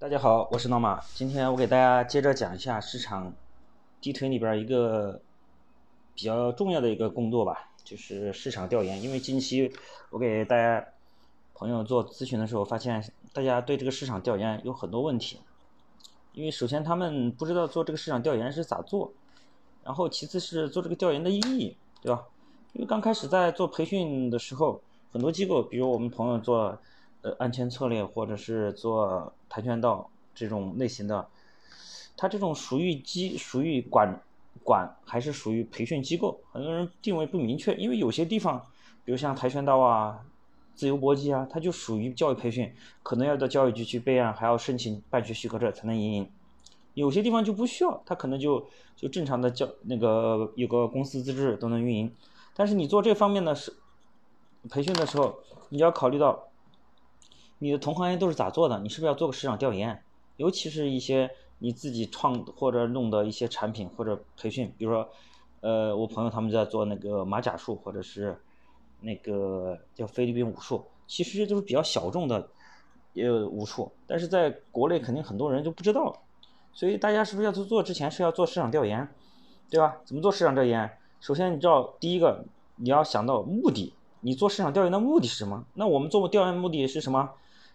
大家好，我是老马。今天我给大家接着讲一下市场地推里边一个比较重要的一个工作吧，就是市场调研。因为近期我给大家朋友做咨询的时候，发现大家对这个市场调研有很多问题。因为首先他们不知道做这个市场调研是咋做，然后其次是做这个调研的意义，对吧？因为刚开始在做培训的时候，很多机构，比如我们朋友做。安全策略或者是做跆拳道这种类型的，它这种属于机属于管管还是属于培训机构？很多人定位不明确，因为有些地方，比如像跆拳道啊、自由搏击啊，它就属于教育培训，可能要到教育局去备案，还要申请办学许可证才能运营。有些地方就不需要，它可能就就正常的教那个有个公司资质都能运营。但是你做这方面的是培训的时候，你要考虑到。你的同行业都是咋做的？你是不是要做个市场调研？尤其是一些你自己创或者弄的一些产品或者培训，比如说，呃，我朋友他们在做那个马甲术或者是那个叫菲律宾武术，其实这都是比较小众的呃武术，但是在国内肯定很多人就不知道，所以大家是不是要做做之前是要做市场调研，对吧？怎么做市场调研？首先你知道第一个你要想到目的，你做市场调研的目的是什么？那我们做调研目的是什么？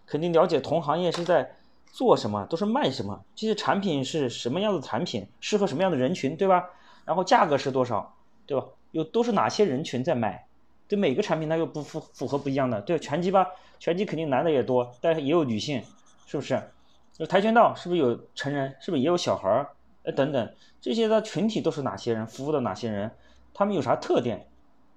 肯定了解同行业是在做什么，都是卖什么，这些产品是什么样的产品，适合什么样的人群，对吧？然后价格是多少，对吧？又都是哪些人群在买？对每个产品它又不符符合不一样的，对拳击吧，拳击肯定男的也多，但是也有女性，是不是？有跆拳道是不是有成人？是不是也有小孩儿？呃，等等，这些的群体都是哪些人？服务的哪些人？他们有啥特点，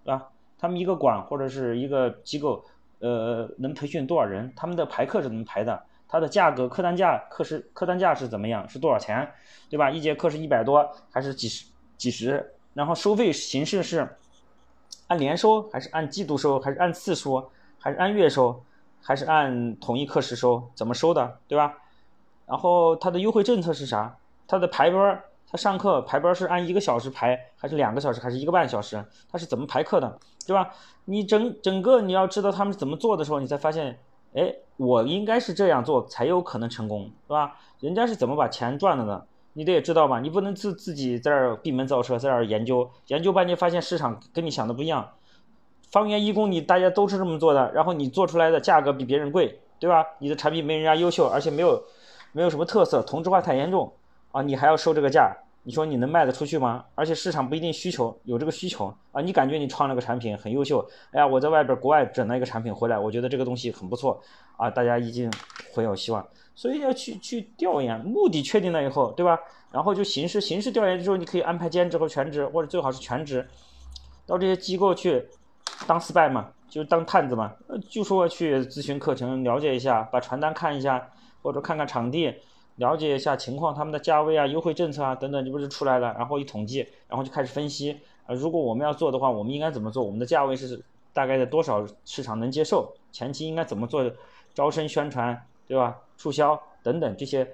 对吧？他们一个馆或者是一个机构。呃，能培训多少人？他们的排课是怎么排的？它的价格、客单价、课时、客单价是怎么样？是多少钱？对吧？一节课是一百多，还是几十、几十？然后收费形式是按年收，还是按季度收，还是按次数，还是按月收，还是按统一课时收？怎么收的？对吧？然后它的优惠政策是啥？它的排班？他上课排班是按一个小时排，还是两个小时，还是一个半小时？他是怎么排课的，对吧？你整整个你要知道他们怎么做的时候，你才发现，哎，我应该是这样做才有可能成功，是吧？人家是怎么把钱赚的呢？你得知道吧？你不能自自己在这闭门造车，在这儿研究研究半天，发现市场跟你想的不一样。方圆一公里大家都是这么做的，然后你做出来的价格比别人贵，对吧？你的产品没人家优秀，而且没有没有什么特色，同质化太严重。啊，你还要收这个价，你说你能卖得出去吗？而且市场不一定需求有这个需求啊。你感觉你创了个产品很优秀，哎呀，我在外边国外整了一个产品回来，我觉得这个东西很不错啊，大家已经很有希望，所以要去去调研，目的确定了以后，对吧？然后就形式形式调研的时候，你可以安排兼职和全职，或者最好是全职，到这些机构去当 spy 嘛，就当探子嘛，就说去咨询课程了解一下，把传单看一下，或者看看场地。了解一下情况，他们的价位啊、优惠政策啊等等，这不是出来了？然后一统计，然后就开始分析啊。如果我们要做的话，我们应该怎么做？我们的价位是大概在多少市场能接受？前期应该怎么做？招生宣传，对吧？促销等等这些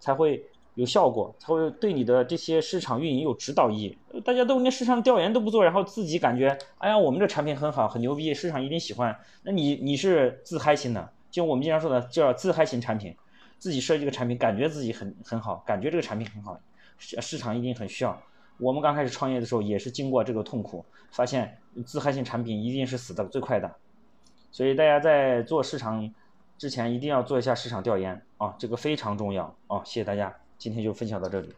才会有效果，才会对你的这些市场运营有指导意义。大家都连市场调研都不做，然后自己感觉，哎呀，我们这产品很好，很牛逼，市场一定喜欢。那你你是自嗨型的，就我们经常说的叫自嗨型产品。自己设计个产品，感觉自己很很好，感觉这个产品很好，市市场一定很需要。我们刚开始创业的时候也是经过这个痛苦，发现自嗨型产品一定是死的最快的。所以大家在做市场之前一定要做一下市场调研啊，这个非常重要啊！谢谢大家，今天就分享到这里。